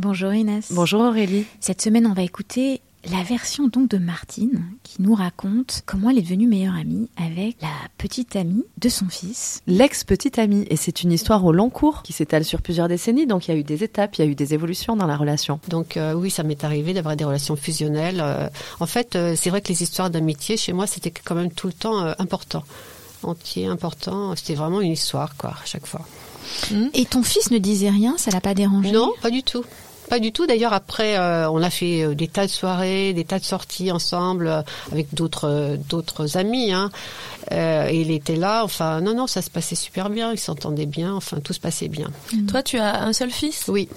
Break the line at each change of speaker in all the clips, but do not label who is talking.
Bonjour Inès.
Bonjour Aurélie.
Cette semaine, on va écouter la version donc de Martine qui nous raconte comment elle est devenue meilleure amie avec la petite amie de son fils.
L'ex-petite amie. Et c'est une histoire au long cours qui s'étale sur plusieurs décennies. Donc il y a eu des étapes, il y a eu des évolutions dans la relation.
Donc euh, oui, ça m'est arrivé d'avoir des relations fusionnelles. Euh, en fait, euh, c'est vrai que les histoires d'amitié chez moi, c'était quand même tout le temps euh, important. Entier, important. C'était vraiment une histoire, quoi, à chaque fois.
Et ton fils ne disait rien, ça l'a pas dérangé?
Non, pas du tout. Pas du tout. D'ailleurs, après, euh, on a fait euh, des tas de soirées, des tas de sorties ensemble euh, avec d'autres euh, d'autres amis. Hein. Et il était là. Enfin, non, non, ça se passait super bien. Il s'entendait bien. Enfin, tout se passait bien.
Toi, tu as un seul fils?
Oui,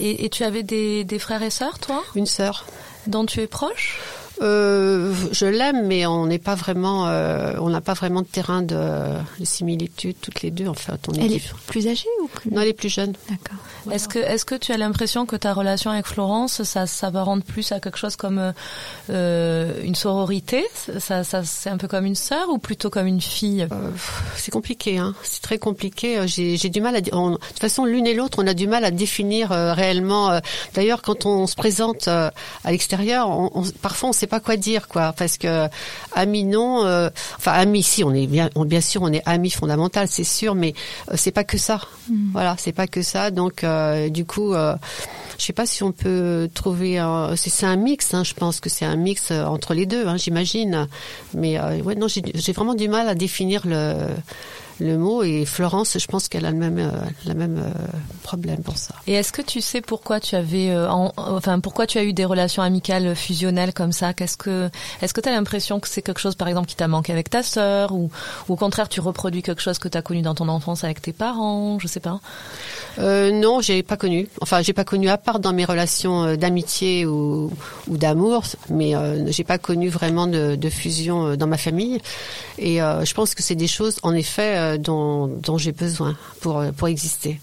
et, et tu avais des, des frères et sœurs, toi,
une sœur.
dont tu es proche?
Euh, je l'aime, mais on n'est pas vraiment, euh, on n'a pas vraiment de terrain de, de similitude toutes les deux. En fait, on est
Elle est plus âgée ou plus
Non, elle est plus jeune.
D'accord.
Est-ce que, est-ce que tu as l'impression que ta relation avec Florence, ça, ça va rendre plus à quelque chose comme euh, une sororité? Ça, ça, C'est un peu comme une sœur ou plutôt comme une fille?
Euh, c'est compliqué, hein. C'est très compliqué. Euh, J'ai j'ai du mal à. on- de toute façon, l'une et l'autre, on a du mal à définir euh, réellement. euh, D'ailleurs, quand on se présente euh, à l'extérieur, on, on- parfois on ne sait pas quoi dire, quoi, parce que amis non. euh, enfin, amis, si, on est bien, on- bien sûr, on est amis fondamental, c'est sûr, mais euh, c'est pas que ça. Voilà, c'est pas que ça. Donc, euh, du coup. Je sais pas si on peut trouver c'est c'est un mix, hein, je pense que c'est un mix entre les deux, hein, j'imagine. Mais ouais, non, j'ai j'ai vraiment du mal à définir le le mot et Florence, je pense qu'elle a le même euh, le même euh, problème pour ça.
Et est-ce que tu sais pourquoi tu avais, euh, en- enfin, pourquoi tu as eu des relations amicales fusionnelles comme ça? Qu'est-ce que, est-ce que tu as l'impression que c'est quelque chose, par exemple, qui t'a manqué avec ta sœur, ou, ou au contraire, tu reproduis quelque chose que tu as connu dans ton enfance avec tes parents? Je sais pas.
Euh, non, j'ai pas connu. Enfin, j'ai pas connu à part dans mes relations d'amitié ou, ou d'amour, mais j'ai pas connu vraiment de, de fusion dans ma famille. Et je pense que c'est des choses, en effet, dont, dont j'ai besoin pour euh, pour exister.